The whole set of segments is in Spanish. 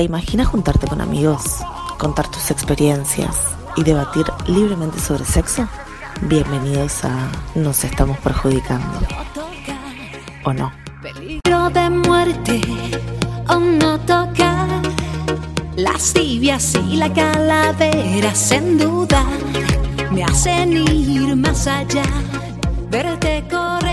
¿Te imaginas juntarte con amigos, contar tus experiencias y debatir libremente sobre sexo? Bienvenidos a Nos estamos perjudicando. ¿O no? Peligro de muerte o no tocar las tibias y la calavera sin duda me hacen ir más allá, verte correr.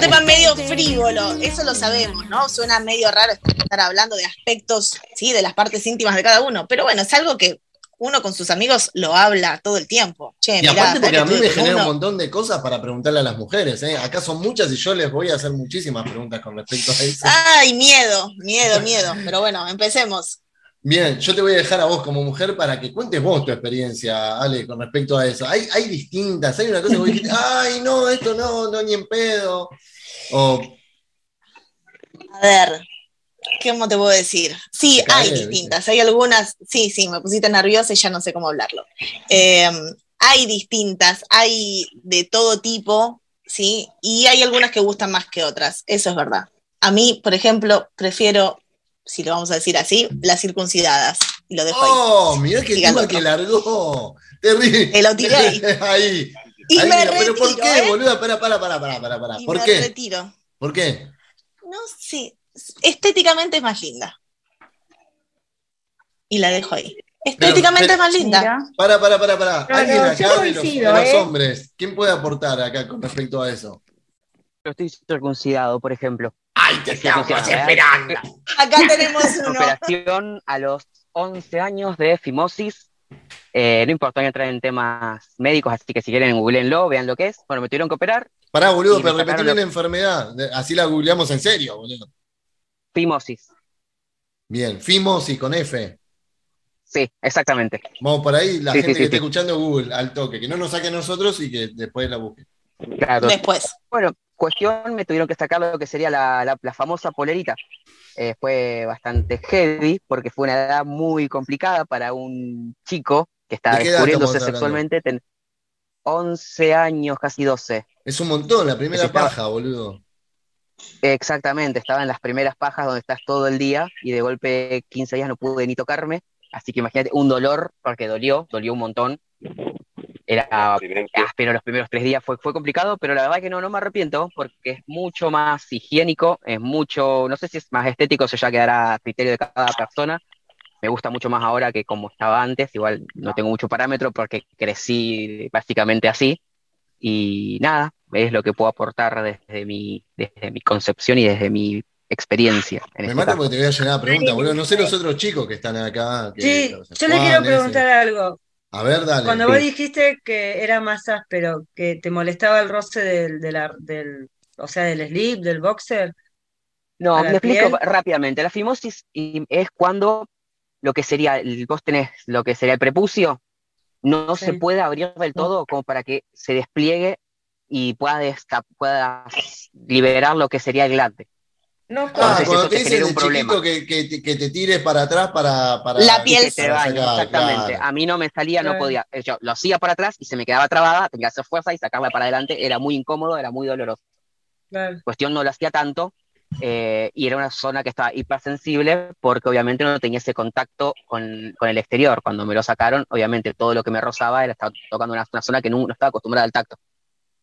Un tema medio frívolo, eso lo sabemos, ¿no? Suena medio raro estar hablando de aspectos, sí, de las partes íntimas de cada uno, pero bueno, es algo que uno con sus amigos lo habla todo el tiempo. Che, Y mirá, aparte porque que a mí me genera un montón de cosas para preguntarle a las mujeres. ¿eh? Acá son muchas y yo les voy a hacer muchísimas preguntas con respecto a eso. Ay, miedo, miedo, miedo. Pero bueno, empecemos. Bien, yo te voy a dejar a vos como mujer para que cuentes vos tu experiencia, Ale, con respecto a eso. Hay, hay distintas, hay una cosa que vos dijiste, ay, no, esto no, no, ni en pedo. O, A ver, ¿cómo te puedo decir? Sí, cae, hay ¿viste? distintas. Hay algunas, sí, sí, me pusiste nerviosa y ya no sé cómo hablarlo. Eh, hay distintas, hay de todo tipo, ¿sí? Y hay algunas que gustan más que otras, eso es verdad. A mí, por ejemplo, prefiero, si lo vamos a decir así, las circuncidadas. Y lo dejo ahí. oh, mirá qué Siga tema el otro. que largó. Terrible. Te lo tiré ahí. ahí. Y Ahí, me mira, pero ¿por retiro, qué, ¿eh? boluda? Para, para, para, para, para, para. Y ¿Por me qué? retiro. ¿Por qué? No sé, estéticamente es más linda. Y la dejo ahí. Estéticamente pero- es más linda. Mira. Para, para, para, para. Alguien acá de los, los ¿eh? hombres, ¿quién puede aportar acá con respecto a eso? Yo estoy circuncidado, por ejemplo. ¡Ay, te estamos esperando! Acá tenemos uno. Operación a los 11 años de fimosis. Eh, no importa entrar en temas médicos, así que si quieren googleenlo, vean lo que es. Bueno, me tuvieron que operar. Pará, boludo, pero repetime lo- la enfermedad. Así la googleamos en serio, boludo. Fimosis. Bien, Fimos y con F. Sí, exactamente. Vamos por ahí, la Sí, gente sí, que sí, está sí. escuchando Google al toque, que no nos saque a nosotros y que después la busque. Claro. Después. Bueno, cuestión, me tuvieron que sacar lo que sería la, la- la famosa polerita. Eh, fue bastante heavy porque fue una edad muy complicada para un chico que estaba ¿De qué edad descubriéndose sexualmente. ten- 11 años, casi 12. Es un montón, la primera estaba- paja, boludo. Exactamente, estaba en las primeras pajas donde estás todo el día y de golpe 15 días no pude ni tocarme. Así que imagínate un dolor, porque dolió, dolió un montón. Era áspero los primeros tres días, fue, fue complicado, pero la verdad que no, no me arrepiento porque es mucho más higiénico, es mucho, no sé si es más estético, eso ya quedará a criterio de cada persona. Me gusta mucho más ahora que como estaba antes, igual no tengo mucho parámetro porque crecí básicamente así. Y nada, es lo que puedo aportar desde mi, desde mi concepción y desde mi experiencia. En Me este mata caso. porque te voy a llenar de preguntas, boludo. No sé los otros chicos que están acá. que- Sí, o sea, yo le quiero ese. preguntar algo. A ver, dale. Cuando vos dijiste que era más áspero, que te molestaba el roce del, de la- del, o sea, del slip, del boxer. No, me explico piel. rápidamente. La fimosis es cuando lo que sería, el- vos tenés lo que sería el prepucio, no Sí. se puede abrir del todo como para que se despliegue y puedas, puedas liberar lo que sería el glande. No, Ah, Entonces cuando eso te dicen un problema. chiquito que, que, te- que te tires para atrás para, para La piel bañe, sacar, exactamente. claro. A mí no me salía, no podía. Eh, Yo lo hacía para atrás y se me quedaba trabada, tenía que hacer fuerza y sacarla para adelante. Era muy incómodo, era muy doloroso. claro. cuestión no lo hacía tanto eh, y era una zona que estaba hipersensible porque obviamente no tenía ese contacto con, con el exterior. Cuando me lo sacaron, obviamente todo lo que me rozaba era estar tocando una, una zona que no, no estaba acostumbrada al tacto.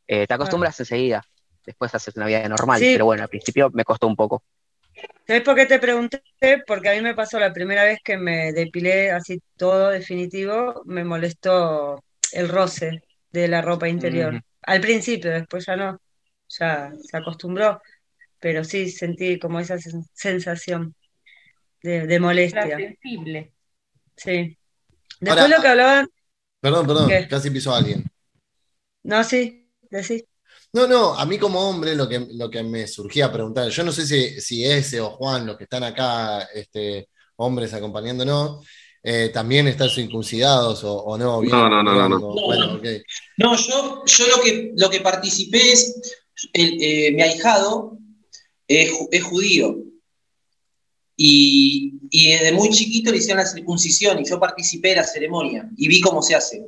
Eh, te acostumbras enseguida, después haces una vida normal, Sí. pero bueno, al principio me costó un poco. ¿Sabés por qué te pregunté? Porque a mí me pasó la primera vez que me depilé así todo definitivo, me molestó el roce de la ropa interior. Al principio, después ya no, ya se acostumbró, pero sí sentí como esa sen- sensación de, de molestia. sensible. Sí. Después Ahora- lo que hablaban, Perdón, perdón, ¿Qué? casi pisó a alguien. no, sí, decís. No, no, a mí como hombre lo que, lo que me surgía a preguntar, yo no sé si, si ese o Juan, los que están acá, este, hombres acompañándonos, eh, también están circuncidados o, o no. bien, No, no, no, no, no. Bueno, yo, yo lo, que, lo que participé es, el, eh, mi ahijado es judío. Y, y desde muy chiquito le hicieron la circuncisión y yo participé de la ceremonia y vi cómo se hace.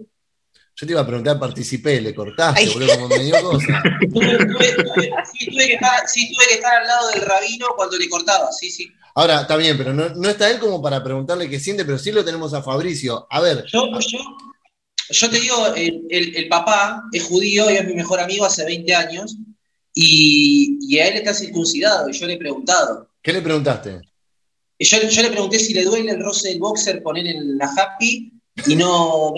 Yo te iba a preguntar, participé, le cortaste, Ay. boludo, como me dio cosa. Tuve, tuve- sí, tuve que estar, sí, tuve que estar al lado del rabino cuando le cortaba, sí, sí. Ahora, está bien, pero no, no está él como para preguntarle qué siente, pero sí lo tenemos a Fabricio. A ver, Yo, yo, yo te digo, el, el- el papá es judío y es mi mejor amigo hace 20 años y, y a él está circuncidado y yo le he preguntado. ¿qué le preguntaste? Yo, yo le pregunté si le duele el roce del boxer poner en la happy y no.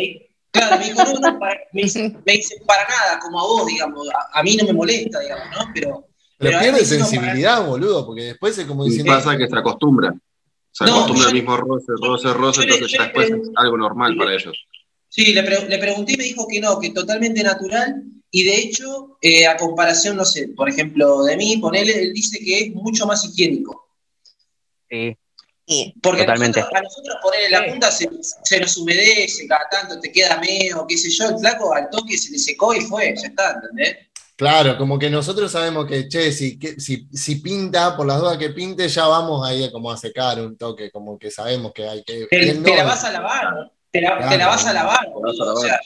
Claro, me dijo, no, no, para, me, dice, me dice, para nada, como a vos, digamos. A, a mí no me molesta, digamos, ¿no? Pero. Pero él pierde sensibilidad, boludo, porque después es como Y diciendo. pasa que se acostumbra. Se No, acostumbra al mismo roce, roce, roce, entonces ya después es algo normal para ellos. Sí, le, pre- le pregunté y me dijo que no, que totalmente natural. Y de hecho, eh, a comparación, no sé, por ejemplo, de mí, ponele, él dice que es mucho más higiénico. Sí, Sí. Porque Totalmente. a nosotros, a nosotros ponerle la punta se, se nos humedece cada tanto, te queda meo, qué sé yo, el flaco al toque se le secó y fue, ya está, ¿entendés? Claro, como que nosotros sabemos que, che, si, que- si, si pinta, por las dudas que pinte, ya vamos ahí como a secar un toque, como que sabemos que hay que. Te, te la vas a lavar, te la, te la vas a lavar, boludo, o sea,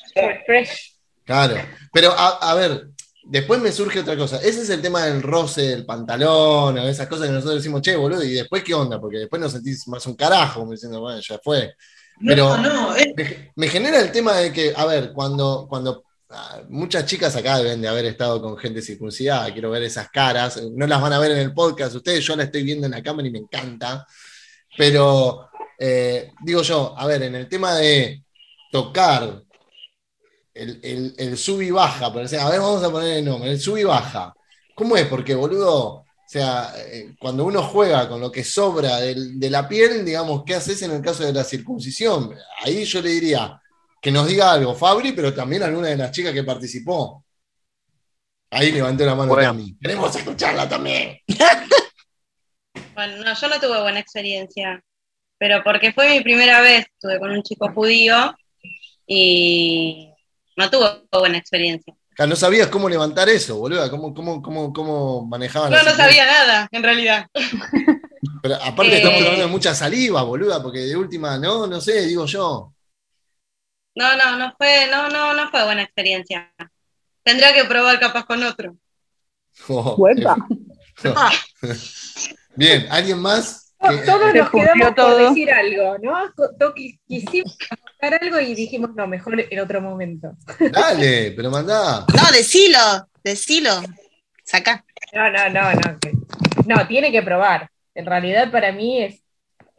Claro, pero a, a ver, después me surge otra cosa. Ese es el tema del roce del pantalón, o esas cosas que nosotros decimos, che, boludo, y después qué onda, porque después nos sentís más un carajo, como diciendo, bueno, ya fue. Pero no, no, es- me, me genera el tema de que, a ver, cuando, cuando ah, muchas chicas acá deben de haber estado con gente circuncidada, quiero ver esas caras, no las van a ver en el podcast ustedes, yo la estoy viendo en la cámara y me encanta, pero eh, digo yo, a ver, en el tema de tocar el, el, el sub y baja, por ejemplo, a ver, vamos a poner el nombre, el sub y baja, ¿cómo es? Porque, boludo, o sea, eh, cuando uno juega con lo que sobra del- de la piel, digamos, ¿qué haces en el caso de la circuncisión? Ahí yo le diría que nos diga algo, Fabri, pero también alguna de las chicas que participó. Ahí levantó la mano Bueno. Tami. Queremos escucharla también. Bueno, no, yo no tuve buena experiencia, pero porque fue mi primera vez, estuve con un chico judío y no tuve buena experiencia. Ah, No sabías cómo levantar eso, boluda, cómo, cómo, cómo, cómo manejaban No, no situación. sabía nada, en realidad. Pero aparte Eh. estamos hablando de mucha saliva, boluda, porque de última, no, no sé, digo yo. No, no, no fue, no, no, no fue buena experiencia. Tendría que probar capaz con otro. Oh, Huepa. Bien, ¿alguien más? Todos Se nos quedamos por todo. decir algo, ¿no? Quisimos contar algo y dijimos, no, mejor en otro momento. Dale, pero mandá. No, decilo, decilo. Saca. No, no, no, no. No, tiene que probar. En realidad para mí es,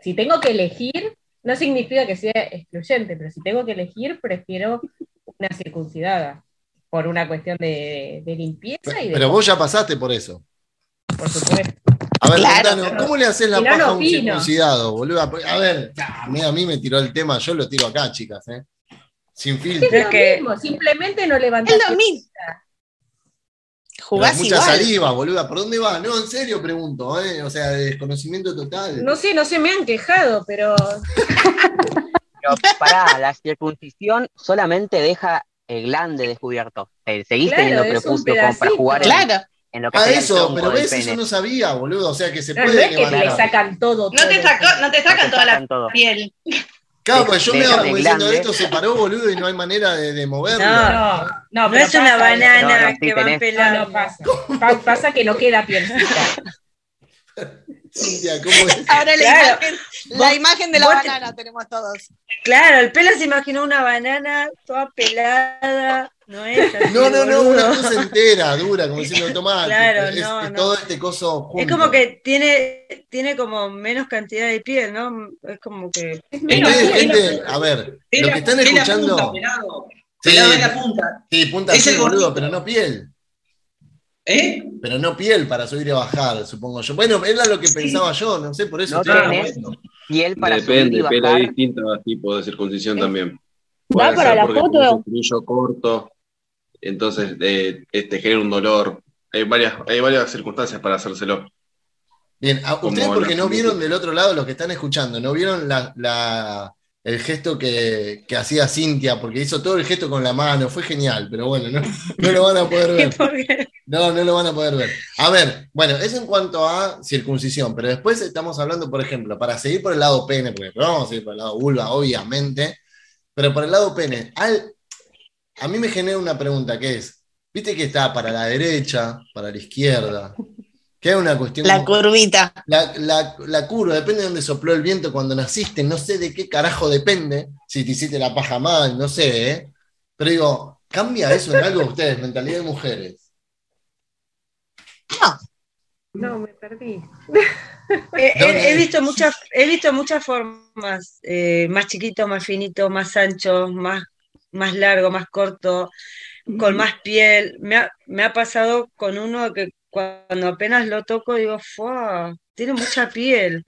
si tengo que elegir, no significa que sea excluyente, pero si tengo que elegir, prefiero una circuncidada, por una cuestión de, de limpieza y de, Pero vos ya pasaste por eso. por supuesto. A ver, Claro, contanos, pero- ¿cómo le haces la paja no a un circuncidado, boluda? A ver, a mí, a mí me tiró el tema, yo lo tiro acá, chicas, ¿eh? Sin Es filtro. lo que- mismo, simplemente no levantar. Es lo mismo. Pero Jugás mucha igual. saliva, boluda. ¿Por dónde va? No, en serio pregunto, ¿eh? O sea, de desconocimiento total. No sé, no se me han quejado, pero Pero pará, la circuncisión solamente deja el glande descubierto. Eh, Seguís Claro, teniendo prepucio como para jugar en, Claro. en lo que Ah, sería el eso, pero ves, pene. eso no sabía, boludo. O sea, que se no, no puede es que le levantar. sacan todo. No te, sacó, no te sacan te toda la todo. piel. Claro, de- pues yo de- me hago como diciendo, esto se paró, boludo, y no hay manera de, de moverlo. No. No, no, No pero es una banana No, no, sí que. No, pelando. no pasa. Pa- pasa que no queda pielcita. Cintia, ¿cómo es? Ahora la, Claro. imagen, la imagen de la vos te- banana tenemos todos. Claro, el pelo se imaginó una banana toda pelada. No es así, No, no, no, una cosa entera, dura, como diciendo, tomá, Claro, es, no, es no. todo este coso junto. Es como que tiene, tiene como menos cantidad de piel, ¿no? Es como que. Ustedes, gente, a ver, Es lo la- que están es escuchando. punta, pelado. Sí. Pelado es la punta. Sí, punta Es sí, el boludo, pero no piel. ¿Eh? Pero no piel para subir y bajar, supongo yo. Bueno, era lo que pensaba yo, no sé, por eso No estoy piel para subir Depende, y pero hay bajar. distintos tipos de circuncisión también. Da Puede para la foto. un corto, entonces eh, te genera un dolor. Hay varias, hay varias circunstancias para hacérselo. Bien, a- Como ustedes porque no vieron del otro lado los que están escuchando, no vieron la, la- el gesto que, que hacía Cintia, porque hizo todo el gesto con la mano, fue genial, pero bueno, no, no lo van a poder ver. No, no lo van a poder ver. A ver, bueno, eso en cuanto a circuncisión, pero después estamos hablando, por ejemplo, para seguir por el lado pene, porque vamos a ir por el lado vulva, obviamente, pero por el lado pene, al- a mí me genera una pregunta que es, viste que está para la derecha, para la izquierda. Que hay una cuestión. La como- curvita. la, la- la curva, depende de dónde sopló el viento cuando naciste, no sé de qué carajo depende, si te hiciste la paja mal, no sé, ¿eh? Pero digo, ¿cambia eso en algo ustedes, mentalidad de mujeres? No, me perdí. Eh, ¿Dónde? he, he visto muchas, he visto muchas formas, eh, más chiquito, más finito, más ancho, más, más largo, más corto, con más piel. Me ha, me ha pasado con uno que cuando apenas lo toco digo, ¡fua! Tiene mucha piel.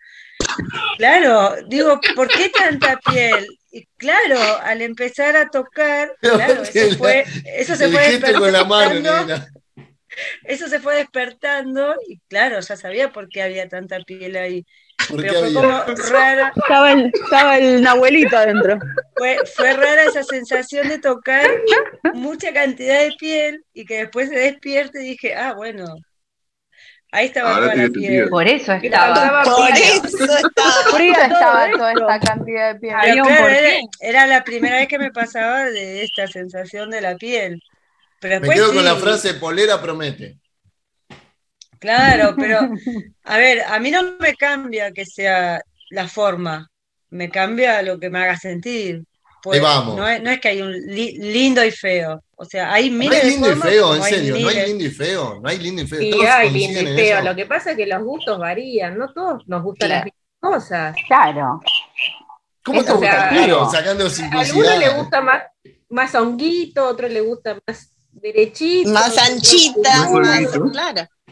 Claro, digo, ¿por qué tanta piel? Y claro, al empezar a tocar, claro, eso fue, eso se fue despertando. Eso se fue despertando y claro, ya sabía por qué había tanta piel ahí. ¿Por qué fue había? como rara, Estaba el, estaba el Nahuelito adentro. fue, fue rara esa sensación de tocar mucha cantidad de piel y que después se despierte y dije, ah, bueno, ahí estaba Ahora toda la piel. sentido. Por eso estaba. Por eso estaba. Fría estaba estaba toda esta cantidad de piel. Pero claro, era, era la primera vez que me pasaba de esta sensación de la piel. Pero Me quedo con la sí, frase polera promete. Claro, pero a ver, a mí no me cambia que sea la forma, me cambia lo que me haga sentir. Pues, Ahí vamos. No es, no es que hay un li- lindo y feo, o sea, hay No miles hay de lindo y formas, feo, en hay serio, no hay lindo y feo, no hay lindo y feo. Sí, Todos hay lindo y feo. Lo que pasa es que los gustos varían, no todos nos gustan Claro. las mismas cosas. Claro. ¿Cómo te o gusta sea, el. Sacando A alguno le gusta más, más honguito, a otro le gusta más derechito. Más anchita, Más más, bonito.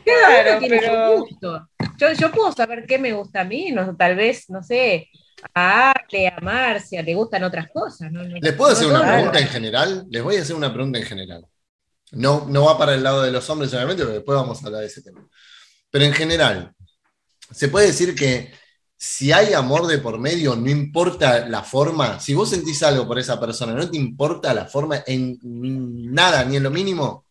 Claro. Tiene pero- su gusto. Yo, yo puedo saber qué me gusta a mí, no, tal vez, no sé, a Ale, a Marcia, le gustan otras cosas. ¿Les puedo no hacer una pregunta en general? Les voy a hacer una pregunta en general. No, no va para el lado de los hombres, obviamente, pero después vamos a hablar de ese tema. Pero en general, ¿se puede decir que si hay amor de por medio, no importa la forma? Si vos sentís algo por esa persona, ¿no te importa la forma en nada, ni en lo mínimo?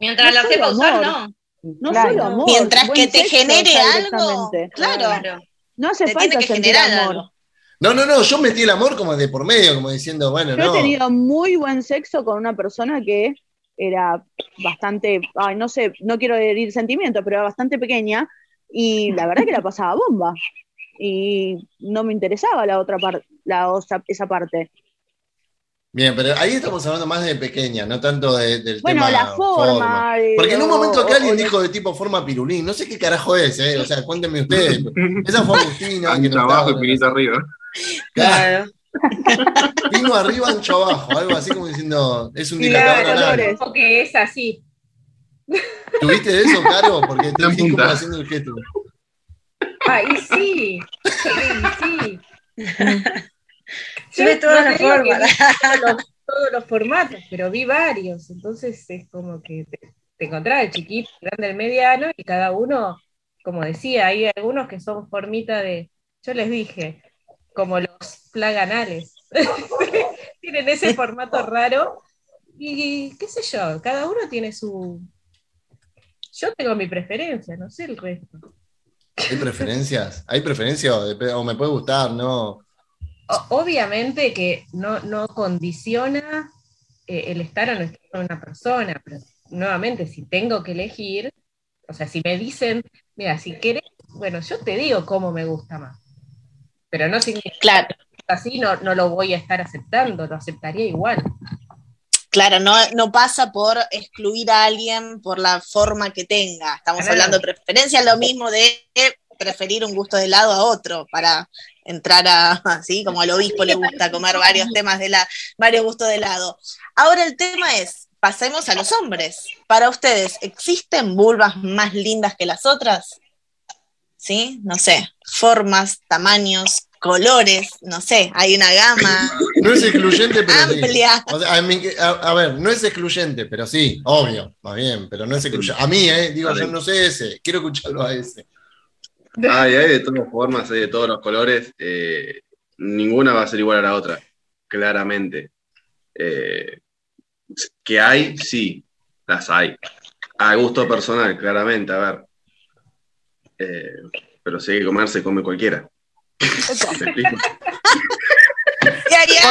Mientras No la sepa usar, no. No Claro. solo amor. Mientras que te genere algo, claro, No hace te falta tiene que sentir generar amor. algo. No, no, no, yo metí el amor como de por medio, como diciendo, bueno, Yo no. he tenido muy buen sexo con una persona que era bastante, ay, no sé, no quiero herir sentimientos, pero era bastante pequeña y la verdad que la pasaba bomba. Y no me interesaba la otra parte, la otra- esa parte. Bien, pero ahí estamos hablando más de pequeña, no tanto de- del Bueno, tema la forma. Porque en un momento acá alguien dijo de tipo forma pirulín, no sé qué carajo es, ¿eh? O sea, cuéntenme ustedes. Esa fue Agustina. que Ancho no abajo y finito arriba. Claro. Pino arriba, ancho abajo, algo así como diciendo, es un Sí, dilatador claro. Como que es así. ¿Tuviste de eso, Caro? Porque te vi como haciendo el gesto. Ah, y sí, sí, sí. Yo de todas no las formas. todos los, todos los formatos, pero vi varios, entonces es como que te, te encontrás el chiquito, el grande, el mediano, y cada uno, como decía, hay algunos que son formita de, yo les dije, como los plaganales, tienen ese formato raro, y qué sé yo, cada uno tiene su... Yo tengo mi preferencia, no sé el resto. ¿Hay preferencias? ¿Hay preferencias o me puede gustar, no? Obviamente que no, no condiciona eh, el estar o no estar con una persona, pero nuevamente, si tengo que elegir, o sea, si me dicen, mira, si querés, bueno, yo te digo cómo me gusta más, pero no significa Claro, que así no, no lo voy a estar aceptando, lo aceptaría igual. claro, no, no pasa por excluir a alguien por la forma que tenga. Estamos Claro. hablando de preferencia, lo mismo de preferir un gusto de helado a otro para entrar a, así como al obispo le gusta comer varios temas de la, varios gustos de helado. Ahora el tema es, pasemos a los hombres. Para ustedes, ¿existen vulvas más lindas que las otras? ¿Sí? No sé, formas, tamaños, colores, no sé, hay una gama No es excluyente, pero sí. amplia. O sea, a, mí- a- a ver, no es excluyente, pero sí, obvio, más bien, pero no es excluyente. A mí, ¿eh? Digo, yo no sé ese, quiero escucharlo a ese. Hay, hay de todas formas, hay de todos los colores. eh, ninguna va a ser igual a la otra, claramente. Eh, que hay, sí, las hay. A gusto personal, claramente, a ver. Eh, pero si hay que comer, se come cualquiera.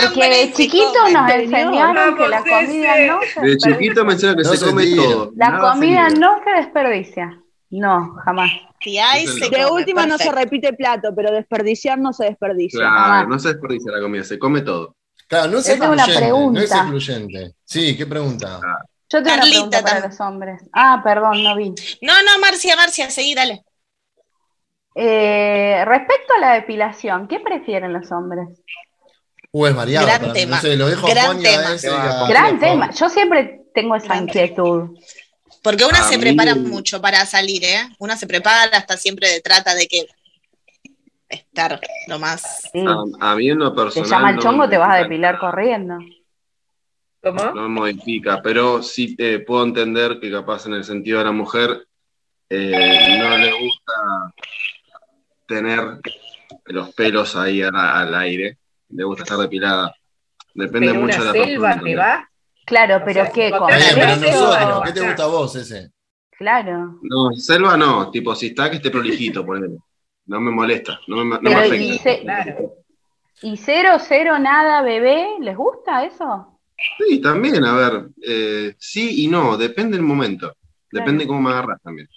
Porque de come. nos enseñaron que la Vamos, comida no se De desperdicia. chiquito me enseñaron que No se se come todo. La nada comida no se desperdicia. No, jamás. Si hay, De se De come, última no se repite plato, pero desperdiciar no se desperdicia. Claro, jamás. no se desperdicia la comida, se come todo. Claro, no es Yo tengo una excluyente. No es pregunta. excluyente. Sí, ¿qué pregunta? Yo tengo una pregunta para los hombres. Ah, perdón, no vi. No, no, Marcia, Marcia, seguí, dale. Eh, respecto a la depilación, ¿qué prefieren los hombres? Uh, es variado. Gran tema. No sé, lo dejo Gran tema. ese Gran a- Gran a- tema. Yo siempre tengo esa Gran inquietud. Porque una A se mí- prepara mucho para salir, ¿eh? Una se prepara, hasta siempre trata de que estar lo más. Sí. A, a mí en lo Te personal. llama el no chongo, te vas a depilar corriendo. ¿Cómo? No me modifica, pero sí te puedo entender que capaz en el sentido de la mujer eh, no le gusta tener los pelos ahí al, al aire, le gusta estar depilada. Depende Pero mucho una de la selva persona. te va. Claro, pero sea, ¿qué? con ¿Con tres Bien, pero meses nosotros, o ¿qué te gusta a vos ese? Claro. No, selva no, tipo si está que esté prolijito, por ejemplo. No me molesta, no me, no me afecta. ¿y, ce- Claro. y cero, cero, nada, bebé? ¿Les gusta eso? Sí, también, a ver, eh, sí y no, depende del momento. Depende cómo me agarras también.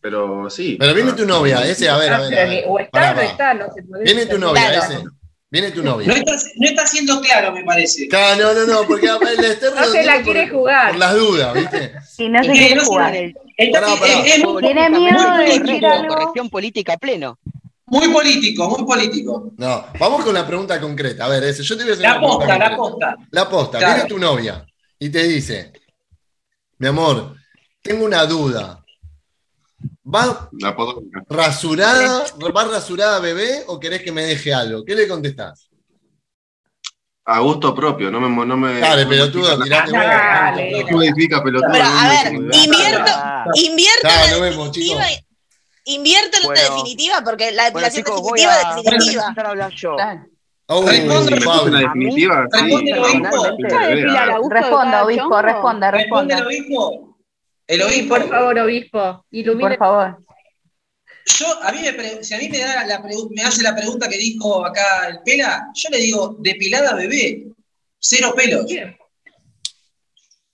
Pero sí. Pero viene tu novia, ese, a ver, a ver. a o está o no está, no se puede Viene tu novia, Claro. ese. Viene tu No novia. está, no está siendo claro, me parece. Claro, no, no, no, porque el externo No se la por- quiere jugar. Por las dudas, ¿viste? Y no se quiere no se- jugar. Está- Pará, pará. es- es muy, Tiene miedo de decir algo. Corrección política pleno. muy político, muy político. No, vamos con la pregunta concreta. A ver, ese, yo te voy a hacer La una pregunta posta, la concreta. posta. La posta, Claro. viene tu novia y te dice, mi amor, tengo una duda. ¿Va La rasurada, va rasurada bebé o querés que me deje algo? ¿Qué le contestás? A gusto propio, no me. No me Dale, no pelotudo, tirate. Dale. No modifica pelotudo. Pero, a ver, invierto, en nos la vemos, definitiva. Invierto en la definitiva, porque la depilación definitiva a, es voy a definitiva. a hablar yo. Oh, Responde, la definitiva, sí. Respóndelo, personalmente, Obispo. ¿Puede depilar a bebé. gusto de Responda, obispo, responda, Responde obispo. El obispo. por favor, obispo, ilumine. Por favor. Yo, a mí me pre- si a mí me, da la me hace la pregunta que dijo acá el Pela, yo le digo, depilada bebé, cero pelos.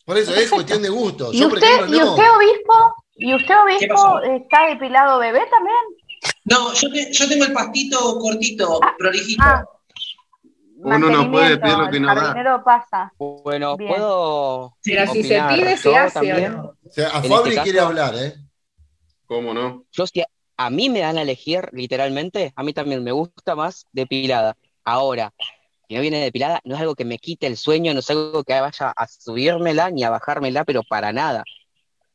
Por eso es cuestión de gusto. ¿Y Yo, usted, ejemplo, ¿Y no. usted, obispo? ¿Y usted, ¿Qué obispo, está depilado bebé también? No, yo, te- yo tengo el pastito cortito, prolijito. ah. Uno no puede pedir lo que no da. pasa. Bueno, Bien. ¿puedo Pero si se pide, se hace también? o no. O sea, a Fabri este quiere caso- hablar, ¿eh? ¿Cómo no? Yo si a, a mí me dan a elegir, literalmente, a mí también me gusta más depilada. Ahora, si no viene depilada, no es algo que me quite el sueño, no es algo que vaya a subírmela ni a bajármela, pero para nada.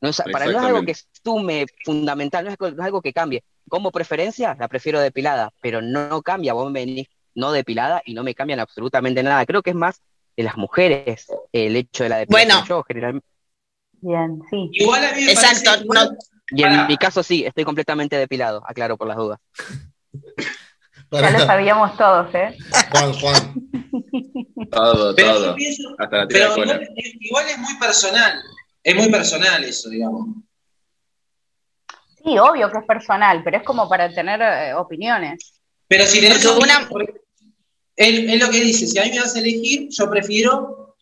No es, para no es algo que sume fundamental, no es, algo- no es algo que cambie. Como preferencia, la prefiero depilada, pero no cambia. Vos me venís no depilada y no me cambian absolutamente nada. Creo que es más de las mujeres el hecho de la depilación. Bueno. Yo generalmente. Bien, sí. Igual a mí me Exacto, parece, igual- no- Y en mi caso sí, estoy completamente depilado, aclaro por las dudas. Ya lo sabíamos todos, ¿eh? Juan, Juan. Todo, pero todo. yo pienso, Hasta la pero cola. igual, igual es muy personal, es muy personal eso, digamos. Sí, obvio que es personal, pero es como para tener eh, opiniones. Pero si tenés una- opinión, es, es lo que dice, si a mí me das a elegir, yo prefiero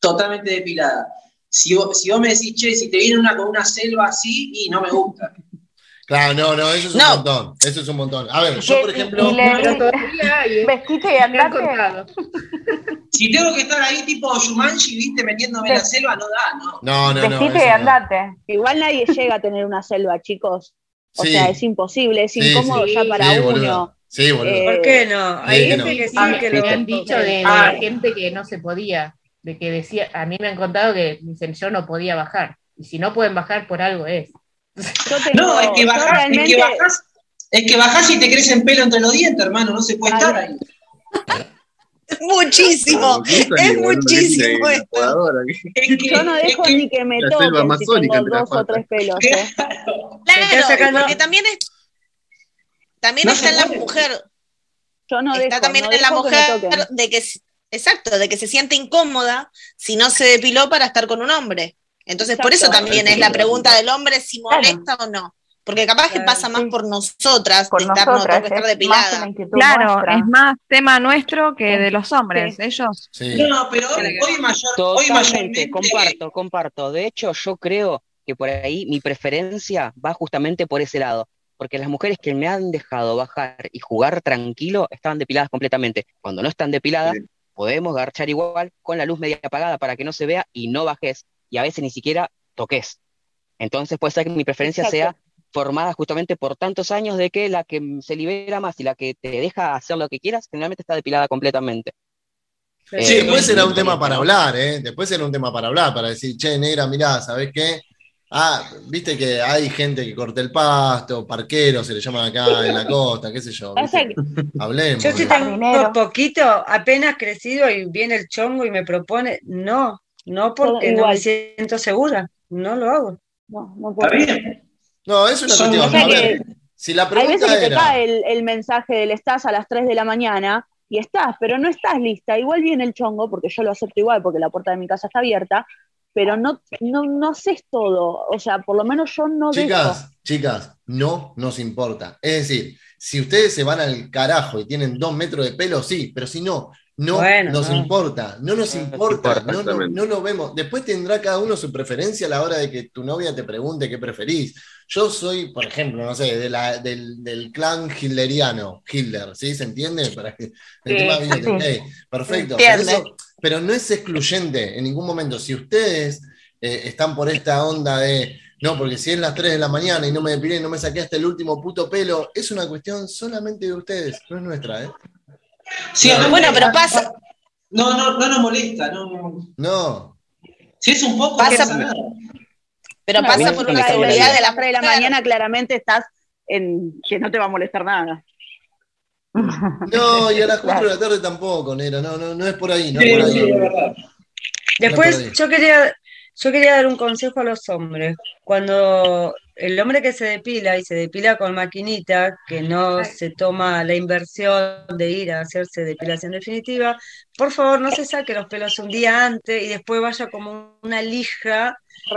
totalmente depilada. Si vos, si vos me decís, che, si te viene una con una selva así, y no me gusta. Claro, no, no, eso es un No. montón. Eso es un montón. A ver, yo, por ejemplo. y le-. Vestite y andate. Si tengo que estar ahí tipo Shumanji, viste, metiéndome en la selva, no da, ¿no? No, no, no. Vestite y no. andate. Igual nadie llega a tener una selva, chicos. O Sí. sea, es imposible, es incómodo sí. ya para Sí, uno. boludo. Sí, boludo. Eh, ¿Por qué no? Hay gente no. que sí Ah, que me lo han dicho de, de Ah. gente que no se podía, de que decía, a mí me han contado que dicen yo no podía bajar. Y si no pueden bajar por algo es. Tengo, No, es que bajás, realmente, es que bajás, es que bajás y te crecen pelo entre los dientes, hermano, no se puede estar ahí. Muchísimo. Es muchísimo la esto. podadora, Es que, yo no es dejo que- ni que me toquen si tengo dos o tres pelos. ¿eh? Claro, porque también es. También No está en la puede. mujer. Yo no está dejo, también no en la que mujer de que. Exacto, de que se siente incómoda si no se depiló para estar con un hombre. Entonces, por eso también es la pregunta del hombre si molesta o no. Porque capaz que pasa más por nosotras, Por de estar, no, nosotras, tengo que estar es más depilada. Claro, nuestra. es más tema nuestro que de los hombres. Ellos. No, pero hoy, hoy mayor, hoy mayormente. comparto, comparto. De hecho, yo creo que por ahí mi preferencia va justamente por ese lado. Porque las mujeres que me han dejado bajar y jugar tranquilo estaban depiladas completamente. Cuando no están depiladas, podemos garchar igual con la luz media apagada para que no se vea y no bajes. Y a veces ni siquiera toques. Entonces puede ser que mi preferencia sea formada justamente por tantos años de que la que se libera más y la que te deja hacer lo que quieras, generalmente está depilada completamente. Sí, Eh, después será un tema para hablar, ¿eh? Después será un tema para hablar, para decir, che, negra, mirá, ¿sabés qué? Ah, viste que hay gente que corta el pasto, parqueros se le llaman acá en la costa, qué sé yo. Hablemos. Yo si tengo poquito, apenas crecido y viene el chongo y me propone, no, no porque no me siento segura, no lo hago. No, no Está bien. No, es una cuestión. o sea A ver, si la Hay veces pregunta que te cae el, el mensaje del estás a las 3 de la mañana y estás, pero no estás lista. Igual viene el chongo, porque yo lo acepto igual, porque la puerta de mi casa está abierta, pero no, no, no haces todo. O sea, por lo menos yo no dejo. Chicas, chicas, no nos importa. Es decir, si ustedes se van al carajo y tienen dos metros de pelo, sí, pero si no, no Bueno, nos no. importa, no nos importa, no, no, no nos vemos. Después tendrá cada uno su preferencia a la hora de que tu novia te pregunte qué preferís. Yo soy, por ejemplo, no sé, de la- del, del clan hilderiano, Hitler, ¿sí? ¿Se entiende? Para que el Sí, tema viene de- sí. hey, perfecto. Pero, eso- pero no es excluyente en ningún momento. Si ustedes eh, están por esta onda de no, porque si es las 3 de la mañana y no me depilé, no me saqué hasta el último puto pelo, es una cuestión solamente de ustedes, no es nuestra, ¿eh? Sí, No, no, Bueno, pero pasa- No, no, no nos molesta. No. No. Si es un poco, Pasa-. Pero No, pasa por una las seguridad de la 3 de la mañana claramente estás en que no te va a molestar nada. No, y a las 4 de la tarde tampoco, Nera, no, no, no es por ahí, no es Sí, por ahí. sí, es verdad. Después, No, por ahí. yo quería, yo quería dar un consejo a los hombres. Cuando el hombre que se depila y se depila con maquinita, que no se toma la inversión de ir a hacerse depilación definitiva, por favor no se saque los pelos un día antes y después vaya como una lija,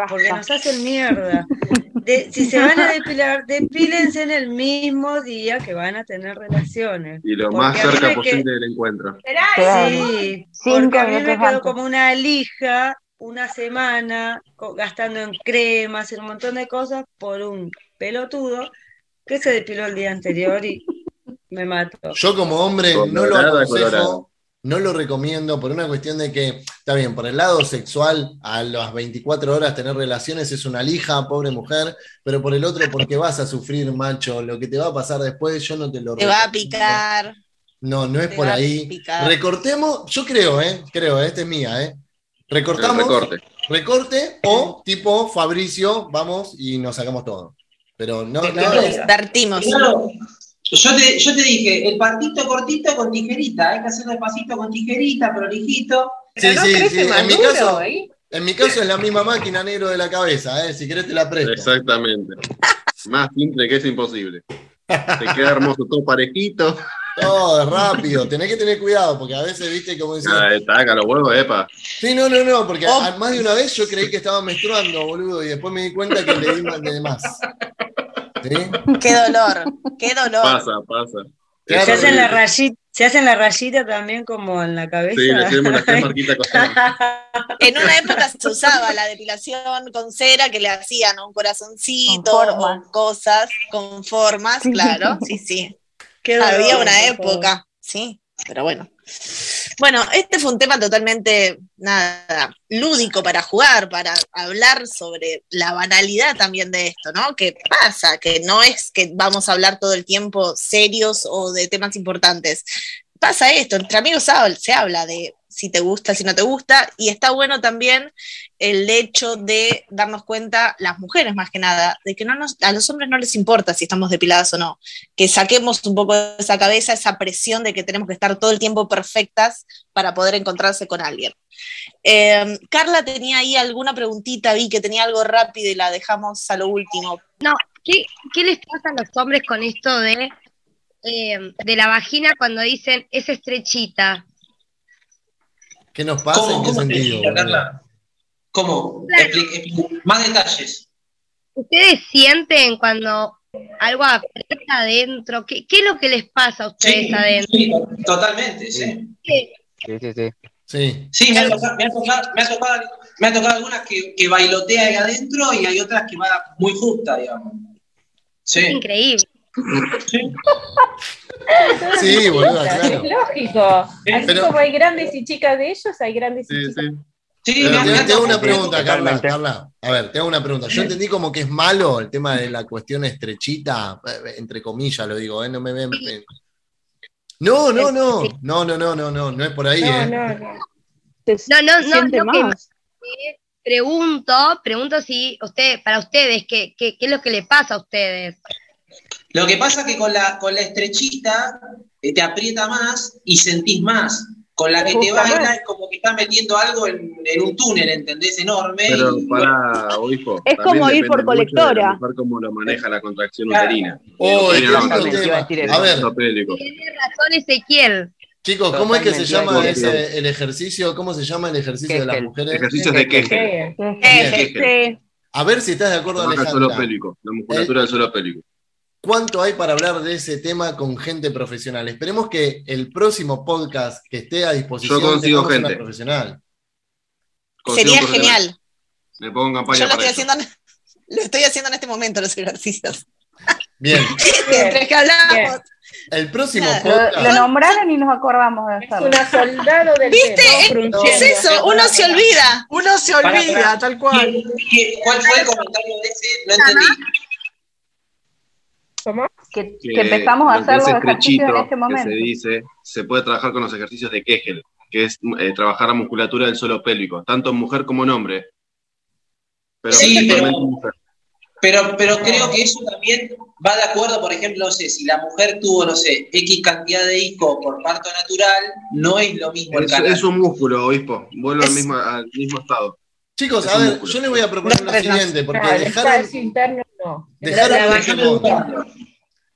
porque nos hacen mierda. De- si se van a depilar, depílense en el mismo día que van a tener relaciones. Y lo Porque más cerca que- posible del encuentro. Sí, porque a mí me quedó como una lija una semana gastando en cremas y un montón de cosas por un pelotudo que se depiló el día anterior y me mató. Yo como hombre no lo aconsejo. No lo recomiendo por una cuestión de que, está bien, por el lado sexual, a las 24 horas tener relaciones es una lija, pobre mujer, pero por el otro, porque vas a sufrir, macho, lo que te va a pasar después, yo no te lo Te va a picar. No, no es Te por ahí. picar. Recortemos, yo creo, ¿eh? Creo, esta es mía, ¿eh? Recortamos. El recorte. recorte o tipo Fabricio, vamos y nos sacamos todo. Pero no, no Dartimos. Claro. Yo te, yo te dije, el partito cortito con tijerita, hay que hacerlo despacito con tijerita, prolijito. Sí, no sí, sí. En mi maduro, caso, ¿eh? en mi caso es la misma máquina negro de la cabeza, ¿eh? Si querés te la presto. Exactamente. Más simple que es imposible. Te queda hermoso todo parejito. Todo rápido, tenés que tener cuidado, porque a veces, viste, como decís. Ah, taca los huevos, epa. Sí, no, no, no, porque Oh. más de una vez yo creí que estaba menstruando, boludo, y después me di cuenta que le di más de más. ¿Sí? Qué dolor, qué dolor. Pasa, pasa. Se hacen la rayita, se hacen la rayita también como en la cabeza. Sí, le hacemos las tres marquitas. En una época se usaba la depilación con cera que le hacían un corazoncito Con o cosas con formas, claro, sí, sí. Qué dolor, Había una época, sí, pero bueno. Bueno, este fue un tema totalmente, nada, lúdico para jugar, para hablar sobre la banalidad también de esto, ¿no? Que pasa, que no es que vamos a hablar todo el tiempo serios o de temas importantes. Pasa esto, entre amigos se habla de si te gusta, si no te gusta, y está bueno también el hecho de darnos cuenta, las mujeres más que nada, de que no nos, a los hombres no les importa si estamos depiladas o no, que saquemos un poco de esa cabeza esa presión de que tenemos que estar todo el tiempo perfectas para poder encontrarse con alguien. Eh, Carla tenía ahí alguna preguntita, vi que tenía algo rápido y la dejamos a lo último. No, ¿qué, qué les pasa a los hombres con esto de, eh, de la vagina cuando dicen es estrechita? ¿Qué nos pasa? ¿En qué ¿Cómo sentido? Carla? ¿Cómo? Más detalles. ¿Ustedes sienten cuando algo aprieta adentro? ¿Qué, qué es lo que les pasa a ustedes Sí, adentro? sí, totalmente, sí. Sí, sí, sí. Sí. Sí, me ha tocado, me ha tocado, me ha tocado, me ha tocado algunas que, que bailotea ahí adentro y hay otras que va muy justa, digamos. Sí. Es increíble. Sí, boluda, Es claro. lógico. Así Pero- como hay grandes y chicas de ellos, hay grandes y chicas. Me ha- te, hago una pregunta, Carla. Carla. A ver, te hago una pregunta. Yo entendí como que es malo el tema de la cuestión estrechita, eh, entre comillas lo digo, ¿eh? No me ven. eh. No, no, no. No, no, no, no, no, no es por ahí, No, ¿eh? no, no. No, no, no, lo que más. eh, pregunto, pregunto si usted, para ustedes, ¿qué, qué, qué es lo que le pasa a ustedes? Lo que pasa es que con la, con la estrechita eh, te aprieta más y sentís más. Con la que te baila es como que estás metiendo algo en, en un túnel, ¿entendés? Enorme. Pero y- para, obispo. Es como ir por colectora. mujer cómo lo maneja la contracción Claro. uterina. Oh, Tiene a ver. Tiene razón Ezequiel. chicos, ¿cómo es que se llama ese, el ejercicio? ¿Cómo se llama el ejercicio de las Kegel. mujeres? Ejercicios de. Eh, Bien. A ver si estás de acuerdo, Alejandra. suelo pélvico, la musculatura del suelo pélvico. ¿Cuánto hay para hablar de ese tema con gente profesional? Esperemos que el próximo podcast que esté a disposición Yo consigo una gente. profesional. Consigo Sería profesional. genial. Me pongo en Yo campaña lo para estoy eso. haciendo, en- lo estoy haciendo en este momento, los ejercicios. Bien, Entre que hablamos. Bien. el próximo. Lo, podcast. lo nombraron y nos acordamos de Es hacerlo. una soldado del ¿Viste? tema. Es eso, uno se olvida. Uno se olvida, tal cual. ¿Qué- qué- ¿Cuál fue el comentario de ese? No entendí. ¿Cómo? Que, Que que empezamos a que hacer los ejercicios en este que momento. se dice, se puede trabajar con los ejercicios de Kegel, que es eh, trabajar la musculatura del suelo pélvico, tanto en mujer como en hombre. Pero Sí, pero- en mujer. Pero, pero creo que eso también va de acuerdo, por ejemplo, no sé, si la mujer tuvo, no sé, X cantidad de hijos por parto natural, no es lo mismo el Es, canal. es un músculo, obispo. Vuelve al mismo, al mismo estado. Chicos, a ver, yo les voy a proponer lo siguiente, porque dejaron, dejaron un temón,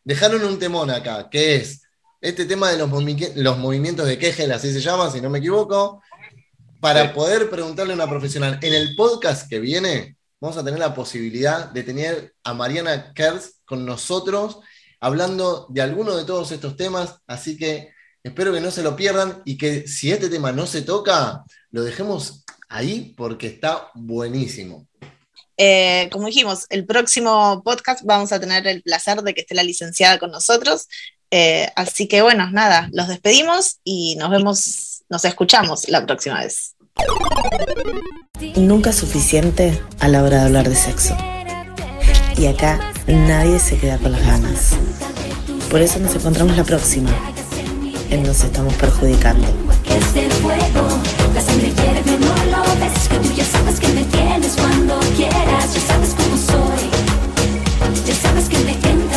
dejaron un temón acá, que es este tema de los, movi- los movimientos de Kegel, así se llama, si no me equivoco, para poder preguntarle a una profesional. En el podcast que viene, vamos a tener la posibilidad de tener a Mariana Kers con nosotros hablando de alguno de todos estos temas, así que espero que no se lo pierdan y que si este tema no se toca, lo dejemos ahí porque está buenísimo. Eh, como dijimos, el próximo podcast vamos a tener el placer de que esté la licenciada con nosotros. Eh, así que bueno, nada, los despedimos y nos vemos, nos escuchamos la próxima vez. Nunca es suficiente a la hora de hablar de sexo. Y acá nadie se queda con las ganas. Por eso nos encontramos la próxima. En Nos estamos perjudicando. Que tú ya sabes que me tienes cuando quieras. Ya sabes cómo soy. Ya sabes que me encanta.